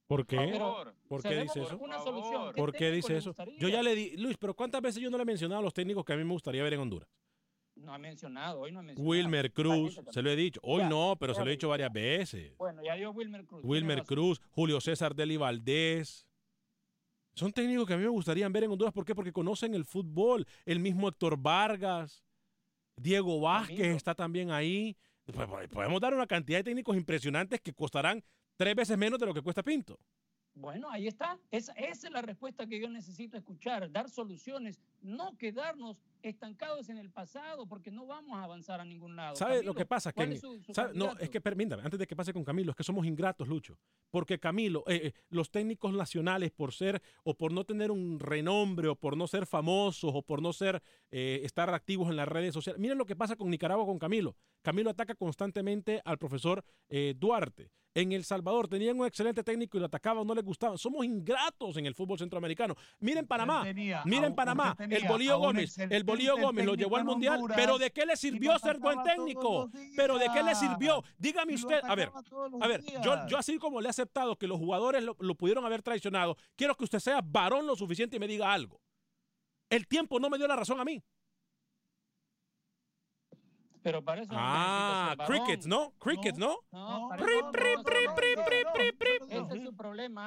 ¿Por qué? Pero ¿Por qué dice eso? Una solución. ¿Qué ¿Por qué dice eso? Yo ya le di, Luis, pero ¿cuántas veces yo no le he mencionado a los técnicos que a mí me gustaría ver en Honduras? No ha mencionado, hoy no ha mencionado. Wilmer Cruz, se lo he dicho. Hoy Ya, no, pero ya se lo he dicho varias veces. Bueno, ya dio Wilmer Cruz. Wilmer. Cruz, Julio César Deli Valdés. Son técnicos que a mí me gustaría ver en Honduras. ¿Por qué? Porque conocen el fútbol. El mismo Héctor Vargas, Diego Vázquez está también ahí. Pues, pues, Podemos dar una cantidad de técnicos impresionantes que costarán tres veces menos de lo que cuesta Pinto. Bueno, ahí está. Esa, es la respuesta que yo necesito escuchar, dar soluciones, no quedarnos estancados en el pasado, porque no vamos a avanzar a ningún lado. ¿Sabe Camilo, lo que pasa? Que ¿cuál en- es su- su ¿sabe? No, es que permítame, antes de que pase con Camilo, es que somos ingratos, Lucho. Porque Camilo, eh, eh, los técnicos nacionales, por ser o por no tener un renombre, o por no ser famosos, o por no ser eh, estar activos en las redes sociales. Miren lo que pasa con Nicaragua con Camilo. Camilo ataca constantemente al profesor Duarte. En El Salvador tenían un excelente técnico y lo atacaban, no les gustaba. Somos ingratos en el fútbol centroamericano. Miren Panamá, miren Panamá, el un Gómez, el Bolillo excelente Gómez lo llevó al Mundial, Honduras pero ¿de qué le sirvió ser buen técnico? Pero ¿de qué le sirvió? Dígame usted, a ver, a ver, yo, yo así como le he aceptado que los jugadores lo, lo pudieron haber traicionado, quiero que usted sea varón lo suficiente y me diga algo. El tiempo no me dio la razón a mí. Pero para eso no Ah, varón. crickets, ¿no? Crickets, ¿no? No, no, no,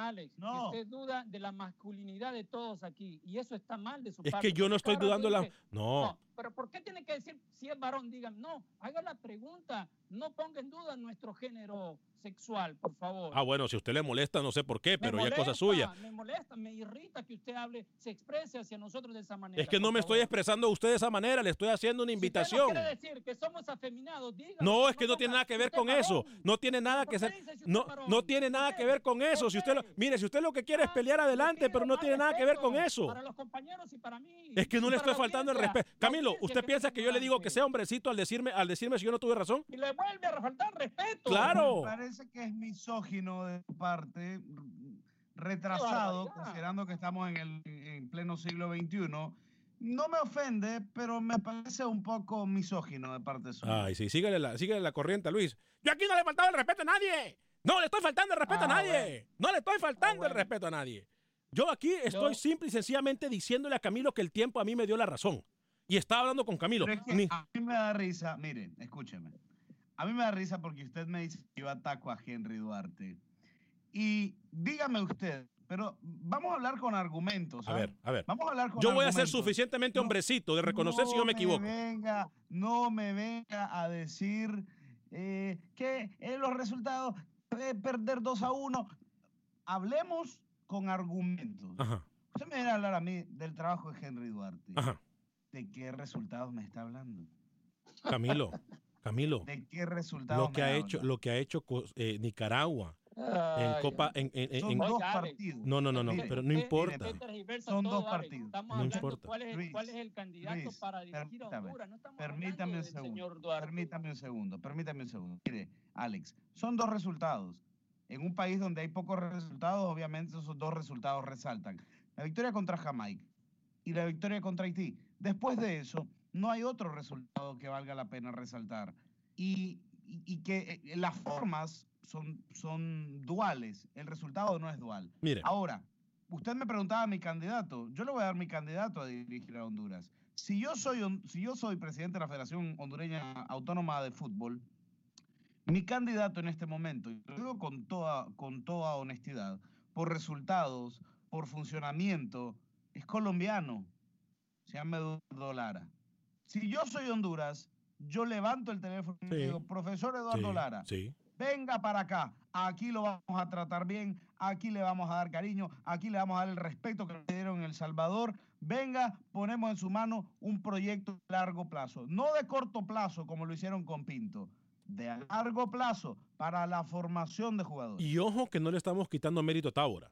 Alex. No. usted duda de la masculinidad de todos aquí. Y eso está mal de su Es parte. que yo no estoy dudando la... dice, No. Pero ¿por qué tiene que decir si es varón? Digan, no, haga la pregunta. No ponga en duda nuestro género sexual, por favor. Ah, bueno, si usted le molesta, no sé por qué, pero ya es cosa suya. Me molesta, me irrita que usted hable, se exprese hacia nosotros de esa manera. Es que no me favor. estoy expresando a usted de esa manera, le estoy haciendo una Si usted invitación. no quiere decir que somos afeminados, dígalo. No, es que no tiene nada que ver con eso. No tiene nada que ser. No, no tiene nada que ver con eso. Si usted lo, mire, si usted lo que quiere es pelear adelante, pero no tiene nada que ver con eso. Para los compañeros y para mí. Es que no le estoy faltando el respeto. Camilo, ¿usted piensa que yo le digo que sea hombrecito al decirme, al decirme si yo no tuve razón? Y le vuelve a faltar respeto. Claro. Me parece que es misógino de parte, r- retrasado, considerando que estamos en el en pleno siglo XXI. No me ofende, pero me parece un poco misógino de parte suya. Ay, sí, síguele la, síguele la corriente Luis. Yo aquí no le he faltado el respeto a nadie. No le estoy faltando el respeto a Ah, nadie. bueno. No le estoy faltando el respeto a nadie. Yo aquí estoy Yo- simple y sencillamente diciéndole a Camilo que el tiempo a mí me dio la razón. Y estaba hablando con Camilo. Pero es que Ni- a mí me da risa, mire, escúcheme. A mí me da risa porque usted me dice que yo ataco a Henry Duarte. Y dígame usted, pero vamos a hablar con argumentos. A ¿ah? ver, a ver. Vamos a hablar con Yo voy a ser suficientemente hombrecito de reconocer si yo me equivoco. venga, no me venga a decir eh, que en los resultados eh, perder 2 a 1. Hablemos con argumentos. Ajá, Usted me viene a hablar a mí del trabajo de Henry Duarte. ajá. ¿De qué resultados me está hablando? Camilo, Camilo. ¿De qué resultados Lo que me ha habla? hecho, lo que ha hecho eh, Nicaragua en Copa, en, en- en- Son en- dos partidos. no, no, no, no, pero no importa. Son dos partidos. Estamos No importa. cuál es, el, Luis, cuál es el candidato Luis, para dirigir a permítame, Honduras. No estamos Permítame un segundo. señor Duarte. Permítame un segundo. Permítame un segundo. Mire, Alex, son dos resultados. En un país donde hay pocos resultados, obviamente esos dos resultados resaltan. La victoria contra Jamaica y la victoria contra Haití. Después de eso, no hay otro resultado que valga la pena resaltar. Y, y- y que eh, las formas son, son duales. El resultado no es dual. Mire. Ahora, usted me preguntaba mi candidato. Yo le voy a dar mi candidato a dirigir a Honduras. Si yo soy, si yo soy presidente de la Federación Hondureña Autónoma de Fútbol, mi candidato en este momento, y lo digo con toda, con toda honestidad, por resultados, por funcionamiento, es colombiano. Se llama Eduardo Lara. Si yo soy Honduras, yo levanto el teléfono y Sí. digo, profesor Eduardo Sí, Lara, sí. venga para acá, aquí lo vamos a tratar bien, aquí le vamos a dar cariño, aquí le vamos a dar el respeto que le dieron en El Salvador, venga, ponemos en su mano un proyecto de largo plazo, no de corto plazo como lo hicieron con Pinto, de largo plazo para la formación de jugadores. Y ojo que no le estamos quitando mérito a Tábora.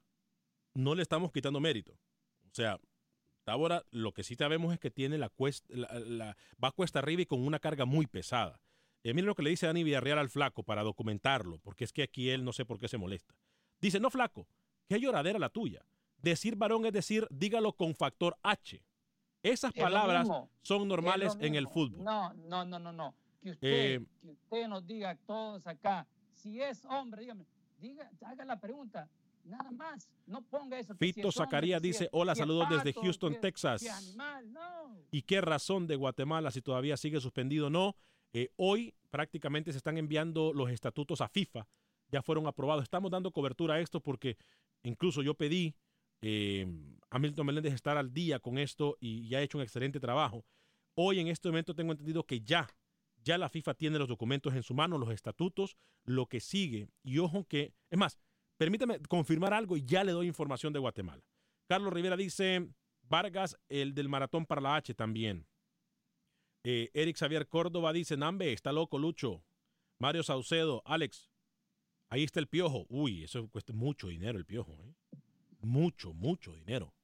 No le estamos quitando mérito. O sea, Tábora lo que sí sabemos es que tiene la cuesta, la, la- va cuesta arriba y con una carga muy pesada. Eh, mire lo que le dice Dani Villarreal al flaco para documentarlo, porque es que aquí él no sé por qué se molesta. Dice, no flaco, que lloradera la tuya. Decir varón es decir, dígalo con factor H. Esas Es palabras son es normales en el fútbol. No, no, no, no, no. Que usted, Eh, que usted nos diga a todos acá, si es hombre, dígame, diga, haga la pregunta. Nada más. No ponga eso. Fito Zacarías dice, hola, saludos desde Houston, Texas. ¿Y qué razón de Guatemala si todavía sigue suspendido? No. Eh, hoy prácticamente se están enviando los estatutos a FIFA. Ya fueron aprobados. Estamos dando cobertura a esto porque incluso yo pedí eh, a Milton Meléndez estar al día con esto y ya ha hecho un excelente trabajo. Hoy en este momento tengo entendido que ya, ya la FIFA tiene los documentos en su mano, los estatutos, lo que sigue. Y ojo que, es más, permítame confirmar algo y ya le doy información de Guatemala. Carlos Rivera dice, Vargas, el del maratón para la H también. Eh, Eric Xavier Córdoba dice, Nambe, está loco Lucho. Mario Saucedo, Alex, ahí está el piojo. Uy, eso cuesta mucho dinero el piojo. ¿eh? Mucho, mucho dinero.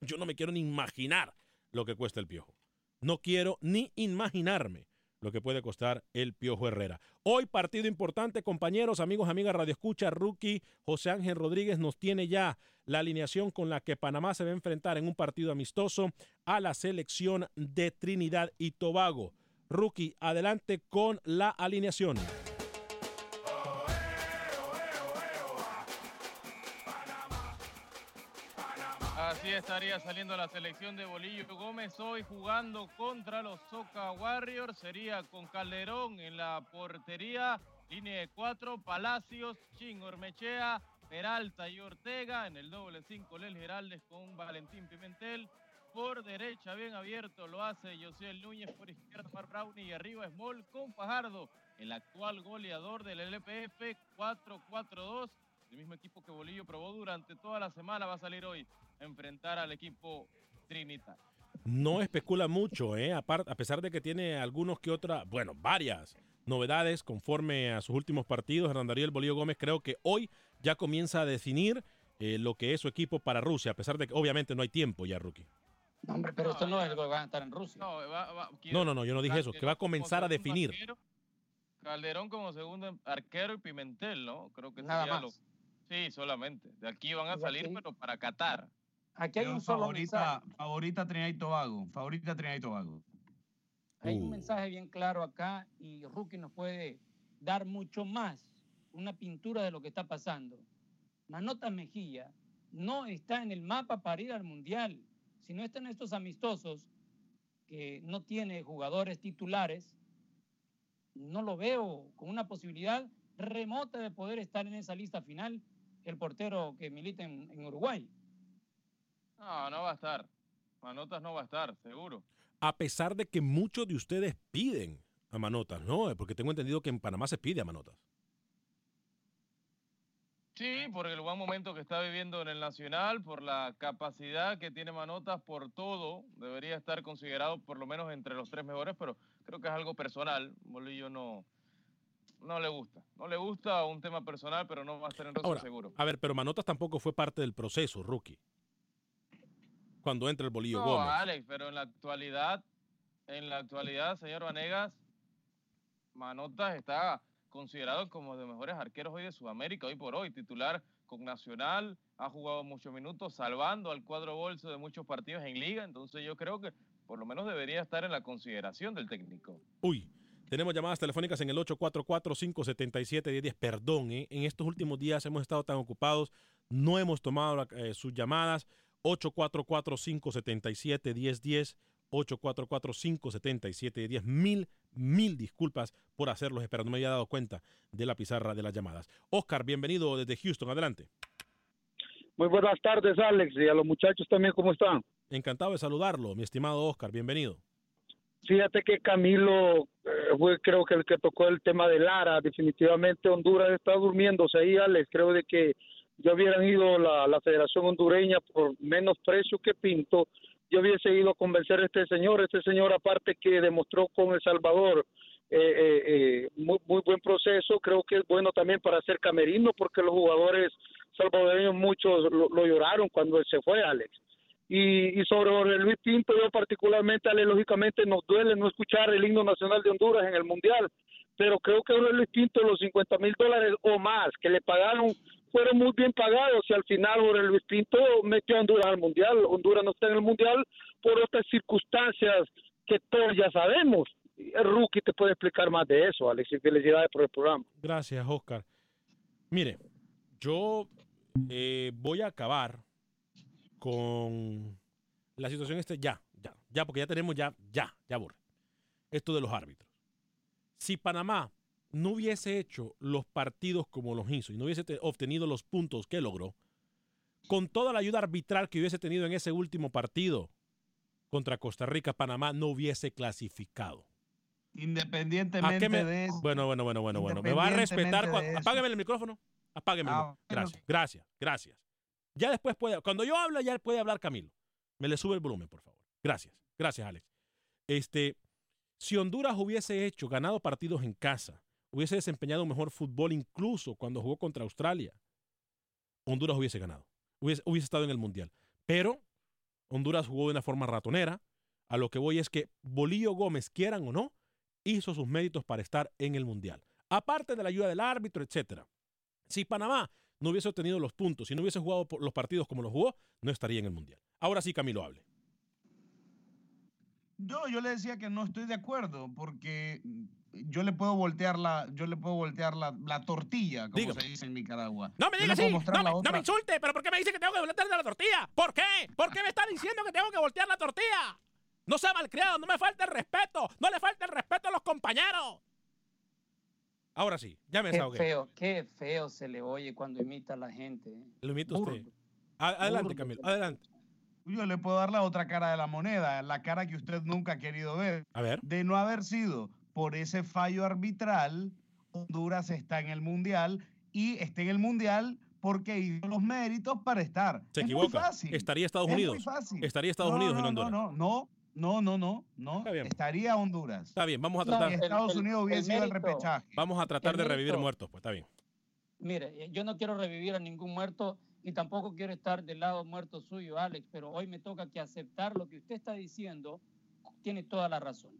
Yo no me quiero ni imaginar lo que cuesta el piojo. No quiero ni imaginarme lo que puede costar el Piojo Herrera. Hoy partido importante, compañeros, amigos, amigas, Radio Escucha, rookie José Ángel Rodríguez nos tiene ya la alineación con la que Panamá se va a enfrentar en un partido amistoso a la selección de Trinidad y Tobago. Rookie, adelante con la alineación. Así estaría saliendo la selección de Bolillo Gómez hoy jugando contra los Soca Warriors. Sería con Calderón en la portería, línea de cuatro, Palacios, Chingor Mechea, Peralta y Ortega. En el doble cinco, Lel Geraldes con Valentín Pimentel. Por derecha, bien abierto, lo hace José Núñez. Por izquierda, Mar Brownie. Y arriba, Small con Fajardo, el actual goleador del LPF 4-4-2 el mismo equipo que Bolillo probó durante toda la semana va a salir hoy enfrentar al equipo Trinidad. No especula mucho, ¿eh? a pesar de que tiene algunos que otras, bueno, varias novedades conforme a sus últimos partidos. Hernán Darío Bolillo Gómez creo que hoy ya comienza a definir eh, lo que es su equipo para Rusia, a pesar de que obviamente no hay tiempo ya, rookie. No, hombre, pero esto no es lo que van a estar en Rusia. No, no, no, yo no dije eso, que va a comenzar a definir. Calderón como segundo arquero y Pimentel, ¿no? Creo que Nada más. Sí, solamente. De aquí van a salir, pero para Qatar. Aquí hay un solo favorita, mensaje. favorita Trinidad y Tobago. Favorita Trinidad y Tobago. Hay un Uh. mensaje bien claro acá y Rookie nos puede dar mucho más, una pintura de lo que está pasando. Manota Mejía no está en el mapa para ir al Mundial. Si no está en estos amistosos, que no tiene jugadores titulares, no lo veo con una posibilidad remota de poder estar en esa lista final el portero que milita en, en Uruguay. No, no va a estar. Manotas no va a estar, seguro. A pesar de que muchos de ustedes piden a Manotas, ¿no? Porque tengo entendido que en Panamá se pide a Manotas. Sí, por el buen momento que está viviendo en el Nacional, por la capacidad que tiene Manotas, por todo, debería estar considerado por lo menos entre los tres mejores, pero creo que es algo personal. Bolillo no, no le gusta. No le gusta un tema personal, pero no va a estar en Rosso Ahora, seguro. a ver, pero Manotas tampoco fue parte del proceso, rookie. Cuando entra el Bolillo No, Gómez. Alex, pero en la actualidad, en la actualidad, señor Vanegas, Manotas está considerado como de los mejores arqueros hoy de Sudamérica, hoy por hoy, titular con Nacional, ha jugado muchos minutos, salvando al cuadro bolso de muchos partidos en liga, entonces yo creo que por lo menos debería estar en la consideración del técnico. Uy, tenemos llamadas telefónicas en el 844-577-1010. Perdón, ¿eh? en estos últimos días hemos estado tan ocupados, no hemos tomado eh, sus llamadas. 844-577-1010. 844-577-10. Mil, mil disculpas por hacerlos esperar. No me había dado cuenta de la pizarra de las llamadas. Oscar, bienvenido desde Houston. Adelante. Muy buenas tardes, Alex, y a los muchachos también, ¿cómo están? Encantado de saludarlo, mi estimado Oscar. Bienvenido. Fíjate que Camilo eh, fue creo que el que tocó el tema de Lara. Definitivamente Honduras está durmiéndose ahí, Alex. Creo de que ya hubieran ido la, la Federación Hondureña por menos precio que Pinto. Yo hubiese ido a convencer a este señor. Este señor, aparte que demostró con El Salvador eh, eh, eh, muy, muy buen proceso, creo que es bueno también para ser camerino porque los jugadores salvadoreños muchos lo, lo lloraron cuando él se fue, Alex. Y, y sobre Jorge Luis Pinto, yo particularmente, Ale, lógicamente nos duele no escuchar el himno nacional de Honduras en el Mundial, pero creo que Jorge Luis Pinto, los 50 mil dólares o más que le pagaron, fueron muy bien pagados y al final Jorge Luis Pinto metió a Honduras al Mundial. Honduras no está en el Mundial por otras circunstancias que todos ya sabemos. Rookie te puede explicar más de eso, Alex, y felicidades por el programa. Gracias, Oscar. Mire, yo eh, voy a acabar con la situación este ya, ya, ya, porque ya tenemos ya, ya, ya borre. Esto de los árbitros. Si Panamá no hubiese hecho los partidos como los hizo y no hubiese te- obtenido los puntos que logró, con toda la ayuda arbitral que hubiese tenido en ese último partido contra Costa Rica, Panamá no hubiese clasificado. ¿A Independientemente me- de eso. Bueno, bueno, bueno, bueno, bueno. Me va a respetar. Cuando-. Apágame el micrófono. Apágame el Ah, micrófono. Gracias, gracias, gracias. Ya después puede. Cuando yo hablo, ya puede hablar Camilo. Me le sube el volumen, por favor. Gracias, gracias, Alex. Este, si Honduras hubiese hecho, ganado partidos en casa, hubiese desempeñado un mejor fútbol, incluso cuando jugó contra Australia, Honduras hubiese ganado. Hubiese, estado en el Mundial. Pero Honduras jugó de una forma ratonera. A lo que voy es que Bolillo Gómez, quieran o no, hizo sus méritos para estar en el Mundial. Aparte de la ayuda del árbitro, etcétera. Si Panamá no hubiese obtenido los puntos, si no hubiese jugado los partidos como los jugó, no estaría en el Mundial. Ahora sí, Camilo, hable. Yo, yo le decía que no estoy de acuerdo, porque yo le puedo voltear la, yo le puedo voltear la, la tortilla, como Dígame. se dice en Nicaragua. No me Yo diga le puedo así, no me, no insulte, pero ¿por qué me dice que tengo que voltear la tortilla? ¿Por qué? ¿Por qué me está diciendo que tengo que voltear la tortilla? No sea malcriado, no me falta el respeto, no le falta el respeto a los compañeros. Ahora sí, ya me Qué desahogué. feo, qué feo se le oye cuando imita a la gente. ¿eh? Lo imita usted. Burdo. Adelante, Burdo. Camilo, adelante. Yo le puedo dar la otra cara de la moneda, la cara que usted nunca ha querido ver. A ver. De no haber sido por ese fallo arbitral, Honduras está en el Mundial y está en el Mundial porque hizo los méritos para estar. Se Es muy equivoca. fácil. Estaría Estados Es muy Unidos. fácil. Estaría Estados No, Unidos no, en Honduras. No, no, no, no, no, no. Está bien. Estaría Honduras. Está bien, vamos a No, tratar. Y Estados el- Unidos hubiese el sido el repechaje. Vamos a tratar el de revivir muertos, pues está bien. Mire, yo no quiero revivir a ningún muerto y tampoco quiero estar del lado muerto suyo, Alex, pero hoy me toca que aceptar lo que usted está diciendo, tiene toda la razón.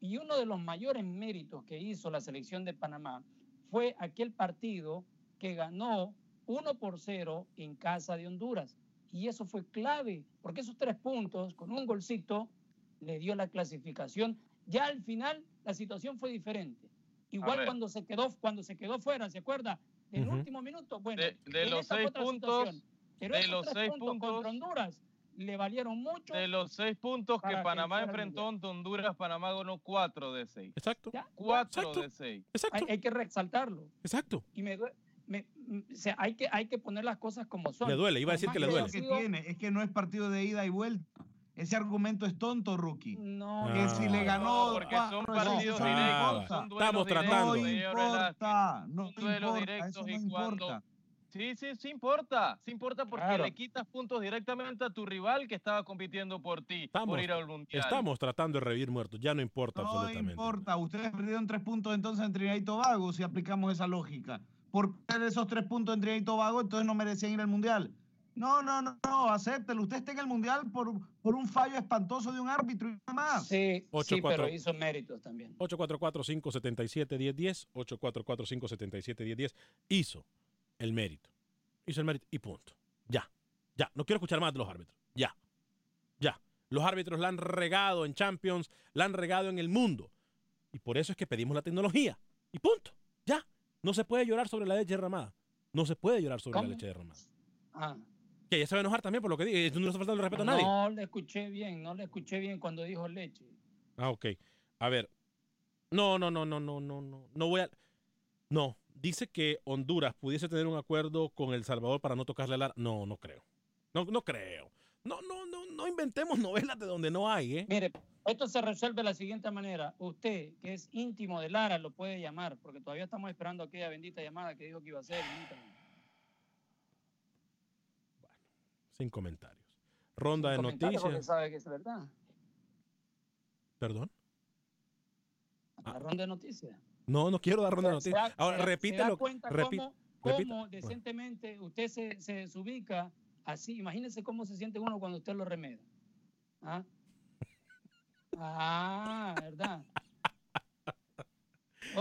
Y uno de los mayores méritos que hizo la selección de Panamá fue aquel partido que ganó 1 por 0 en casa de Honduras. Y eso fue clave, porque esos tres puntos con un golcito le dio la clasificación. Ya al final la situación fue diferente. Igual cuando se quedó cuando se quedó fuera, ¿se acuerda? Del último minuto, bueno, De- los seis puntos-. Pero de los seis puntos, puntos- contra Honduras le valieron mucho. De los seis puntos que Panamá enfrentó ante Honduras, Panamá ganó cuatro de seis. Exacto. Cuatro Exacto. de seis. Hay, hay que resaltarlo. Exacto. Y me, due- me- m- o sea, hay que hay que poner las cosas como son. Le duele, iba a decir que le duele. Lo que haya sido- tiene es que no es partido de ida y vuelta. Ese argumento es tonto, rookie. No, que si le ganó. No, porque son cuatro, partidos no directos, son Estamos tratando. No importa, no duelos importa, directos eso no y cuando- importa. Sí, sí, sí importa. Sí importa porque Claro. le quitas puntos directamente a tu rival que estaba compitiendo por ti, por Estamos, ir al mundial. estamos tratando de revivir muertos. Ya no importa No absolutamente. importa, ustedes perdieron tres puntos entonces en Trinidad y Tobago si aplicamos esa lógica. Por perder esos tres puntos en Trinidad y Tobago, entonces no merecían ir al Mundial. No, no, no, no, acéptelo. Usted está en el Mundial por, por un fallo espantoso de un árbitro y nada más. Sí, Ocho, sí, cuatro. pero hizo méritos también. 844-577-1010, 844-577-1010, hizo el mérito. Hizo el mérito y punto. Ya, ya. No quiero escuchar más de los árbitros. Ya, ya. Los árbitros la han regado en Champions, la han regado en el mundo. Y por eso es que pedimos la tecnología. Y punto. Ya. No se puede llorar sobre la leche derramada. No se puede llorar sobre ¿Cómo? la leche derramada. Ah, Que ella se va a enojar también por lo que dice. No le está faltando el respeto a nadie. no le escuché bien, no le escuché bien cuando dijo leche. Ah, ok. A ver. No, no, no, no, no, no, no. No voy a. No. Dice que Honduras pudiese tener un acuerdo con El Salvador para no tocarle al. No, no creo. No, no creo. No, no, no, no inventemos novelas de donde no hay, ¿eh? Mire, esto se resuelve de la siguiente manera. Usted, que es íntimo de Lara, lo puede llamar, porque todavía estamos esperando aquella bendita llamada que dijo que iba a hacer. y nunca vino. Sin comentarios. Ronda de Comentario porque noticias. sabe que es verdad. Perdón. La ronda de noticias. No, no quiero dar ronda de noticias. da- Ahora, se repite se da repi- cómo, decentemente usted se, se desubica así. Imagínese cómo se siente uno cuando usted lo remeda. ¿Ah? Ah.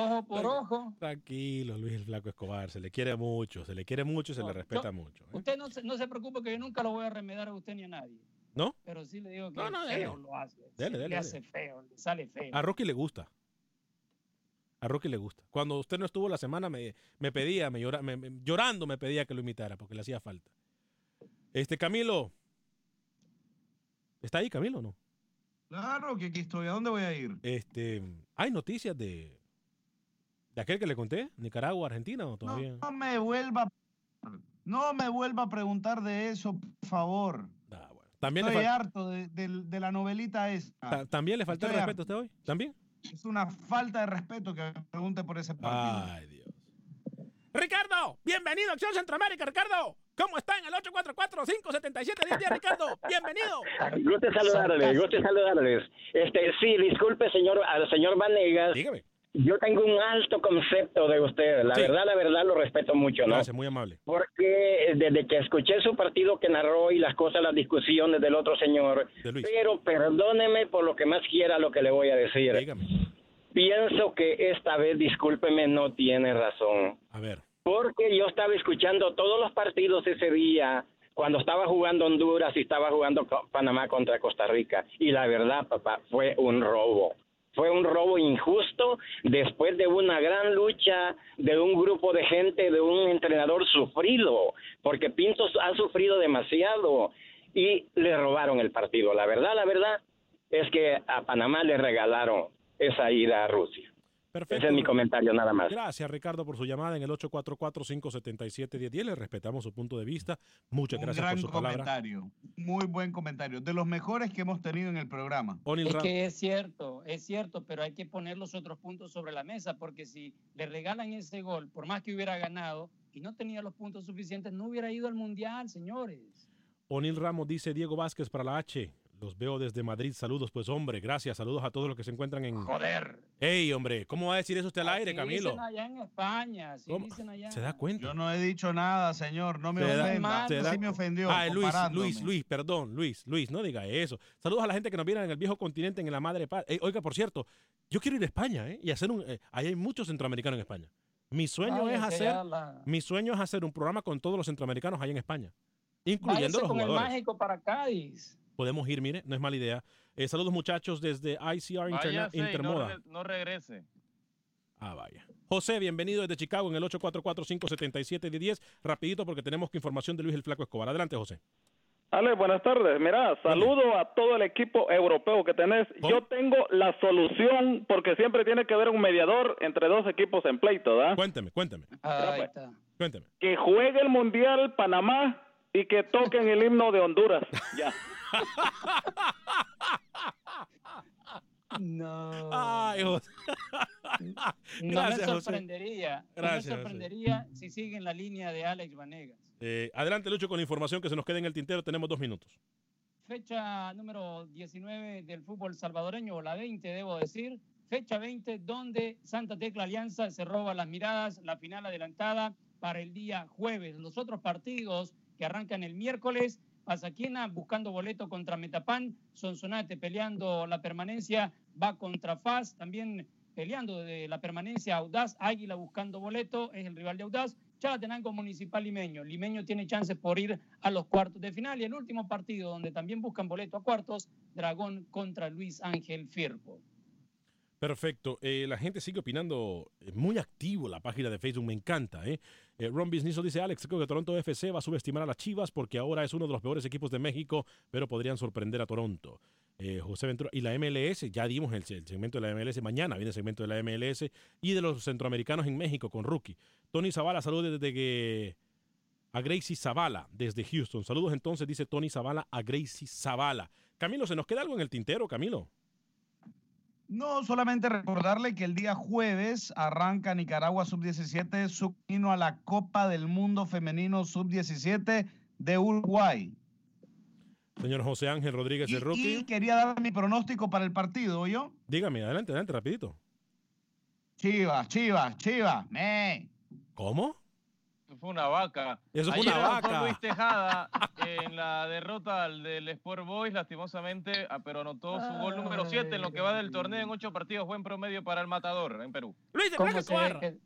Ojo por ojo. Tranquilo, Luis el Flaco Escobar. Se le quiere mucho, se le quiere mucho y se No, le respeta yo- mucho. ¿eh? Usted no se, no se preocupe que yo nunca lo voy a remedar a usted ni a nadie. ¿No? Pero sí le digo que No, no, feo dele. lo hace. Dele, le dele, hace feo, le sale feo. A Rocky le gusta. A Rocky le gusta. Cuando usted no estuvo la semana, me, me pedía, me, llora- me- me- llorando me pedía que lo imitara porque le hacía falta. Este, Camilo. ¿Está ahí, Camilo, o no? Claro que aquí estoy. ¿A dónde voy a ir? Este, ¿hay noticias de, de aquel que le conté? ¿Nicaragua, Argentina o todavía? No me vuelva, no me vuelva a preguntar de eso, por favor. También le Estoy fal- harto de, de- de la novelita esta. Ta- ¿También le faltó el Estoy respeto a usted hoy? ¿También? Es una falta de respeto que me pregunte por ese partido. Ay, Dios. Ricardo, bienvenido a Acción Centroamérica, Ricardo. ¿Cómo está en el 844-577-1010, Ricardo? Bienvenido. Gusto saludarles, gusto saludarles. Este, sí, disculpe, señor, al señor Vanegas. Dígame. Yo tengo un alto concepto de usted. La Sí. verdad, la verdad, lo respeto mucho, ¿no? Gracias, muy amable. Porque desde que escuché su partido que narró y las cosas, las discusiones del otro señor, De Luis. pero perdóneme por lo que más quiera lo que le voy a decir. Pienso que esta vez, discúlpeme, no tiene razón. A ver. Porque yo estaba escuchando todos los partidos ese día cuando estaba jugando Honduras y estaba jugando Panamá contra Costa Rica. Y la verdad, papá, fue un robo. Fue un robo injusto después de una gran lucha de un grupo de gente, de un entrenador sufrido, porque Pintos ha sufrido demasiado y le robaron el partido. La verdad, la verdad es que a Panamá le regalaron esa ida a Rusia. Perfecto. Ese es mi comentario nada más. Gracias, Ricardo, por su llamada en el 844-577-1010. Le respetamos su punto de vista. Muchas Un gracias gran por su palabra. comentario. Muy buen comentario. De los mejores que hemos tenido en el programa. Es que es cierto, es cierto, pero hay que poner los otros puntos sobre la mesa, porque si le regalan ese gol, por más que hubiera ganado y no tenía los puntos suficientes, no hubiera ido al Mundial, señores. O'Neill Ramos dice Diego Vázquez para la H. Los veo desde Madrid. Saludos, pues, hombre. Gracias. Saludos a todos los que se encuentran en. Joder. Ey, hombre, ¿cómo va a decir eso usted al aire, Así Camilo? dicen allá en España, así dicen allá. ¿Se da cuenta? Yo no he dicho nada, señor. No me Se da- ofenda. se da- Sí me ofendió. Ay, Luis. Luis, Luis, perdón, Luis, Luis, no diga eso. Saludos a la gente que nos viene en el viejo continente, en la madre Ey, Oiga, por cierto, yo quiero ir a España, ¿eh? Y hacer un. eh, ahí hay muchos centroamericanos en España. Mi sueño es hacer. la- Mi sueño es hacer un programa con todos los centroamericanos ahí en España, incluyendo Váyase los con el jugadores. mágico para Cádiz. Podemos ir, mire, no es mala idea. Eh, saludos, muchachos, desde ICR Interna- Váyase y no, Intermoda. re- no regrese. Ah, vaya. José, bienvenido desde Chicago en el 844-577-10. Rapidito porque tenemos que información de Luis el Flaco Escobar. Adelante, José. Ale, buenas tardes. Mira, saludo a todo el equipo europeo que tenés. Yo tengo la solución porque siempre tiene que haber un mediador entre dos equipos en pleito, ¿verdad? Cuénteme, cuénteme. Ahí está. Cuénteme. Que juegue el Mundial Panamá y que toquen el himno de Honduras. Ya. No. Ay, José. No Gracias, me sorprendería. Gracias, no me sorprendería si siguen la línea de Alex Vanegas. Eh, adelante, Lucho, con la información que se nos queda en el tintero. Tenemos dos minutos. Fecha número 19 del fútbol salvadoreño, o la 20 debo decir. Fecha 20 donde Santa Tecla Alianza se roba las miradas, la final adelantada para el día jueves. Los otros partidos que arrancan el miércoles, Pasaquina buscando boleto contra Metapan, Sonsonate peleando la permanencia, va contra FAS, también peleando de la permanencia Audaz, Águila buscando boleto, es el rival de Audaz, Chalatenango Municipal Limeño. Limeño tiene chances por ir a los cuartos de final y el último partido donde también buscan boleto a cuartos, Dragón contra Luis Ángel Firpo. Perfecto. Eh, la gente sigue opinando eh, muy activo la página de Facebook. Me encanta. ¿eh? Eh, Ron Bisnizo dice, Alex, creo que Toronto FC va a subestimar a las Chivas porque ahora es uno de los peores equipos de México, pero podrían sorprender a Toronto. Eh, José Ventura. Y la MLS, ya dimos el, segmento de la MLS. Mañana viene el segmento de la MLS y de los centroamericanos en México con Rookie. Tony Zavala, saludos desde que... A Gracie Zavala, desde Houston. Saludos entonces, dice Tony Zavala, a Gracie Zavala. Camilo, ¿se nos queda algo en el tintero, Camilo? No, solamente recordarle que el día jueves arranca Nicaragua Sub-17 su camino a la Copa del Mundo Femenino Sub-17 de Uruguay. Señor José Ángel Rodríguez de Rookie. Y quería dar mi pronóstico para el partido, ¿yo? Dígame, adelante, adelante, rapidito. Chivas, Chivas, Chivas, me. ¿Cómo? Eso fue una vaca. Eso fue Ayer una vaca. Luis Tejada en la derrota al del Sport Boys, lastimosamente, ah, pero anotó su gol número 7 en lo que va del torneo en 8 partidos. Buen promedio para el matador en Perú. ¿Cómo se, ve que,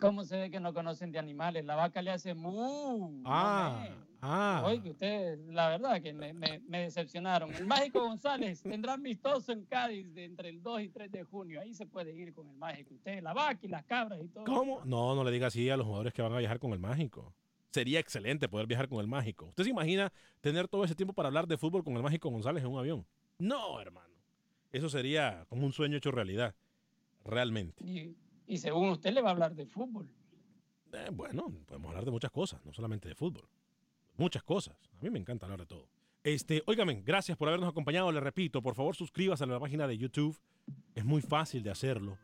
¿Cómo se ve que no conocen de animales? La vaca le hace mu. Ah, Ah. Oye, que ustedes, la verdad que me, me- me decepcionaron. El Mágico González tendrá amistoso en Cádiz de entre el 2 y 3 de junio. Ahí se puede ir con el Mágico. Ustedes, la vaca y las cabras y todo. ¿Cómo? No, no le diga así a los jugadores que van a viajar con el mágico. Sería excelente poder viajar con el mágico. ¿Usted se imagina tener todo ese tiempo para hablar de fútbol con el mágico González en un avión? No, hermano. Eso sería como un sueño hecho realidad. Realmente. Y, y según usted le va a hablar de fútbol. Eh, bueno, podemos hablar de muchas cosas, no solamente de fútbol. Muchas cosas. A mí me encanta hablar de todo. Este, óigame, gracias por habernos acompañado. Le repito, por favor, suscríbase a la página de YouTube. Es muy fácil de hacerlo.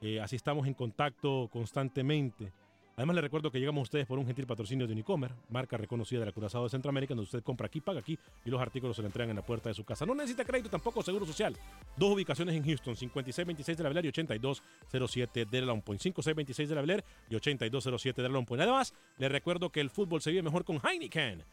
Eh, así estamos en contacto constantemente. Además, le recuerdo que llegamos a ustedes por un gentil patrocinio de Unicomer, marca reconocida de la Curazao de Centroamérica, donde usted compra aquí, paga aquí y los artículos se le entregan en la puerta de su casa. No necesita crédito, tampoco seguro social. Dos ubicaciones en Houston, 5626 de la Bel y 8207 de la Long Point. 5626 de la Bel y 8207 de la Long Point. Además, le recuerdo que el fútbol se vive mejor con Heineken,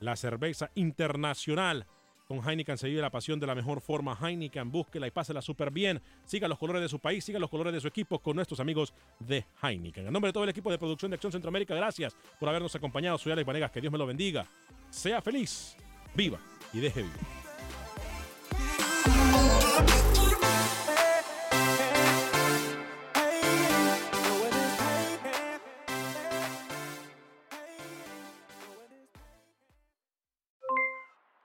la cerveza internacional. Con Heineken se vive la pasión de la mejor forma. Heineken, búsquela y pásela súper bien. Siga los colores de su país, siga los colores de su equipo con nuestros amigos de Heineken. En nombre de todo el equipo de producción de Acción Centroamérica, gracias por habernos acompañado. Soy Alex Vanegas, que Dios me lo bendiga. Sea feliz, viva y deje vivir.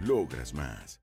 Logras más.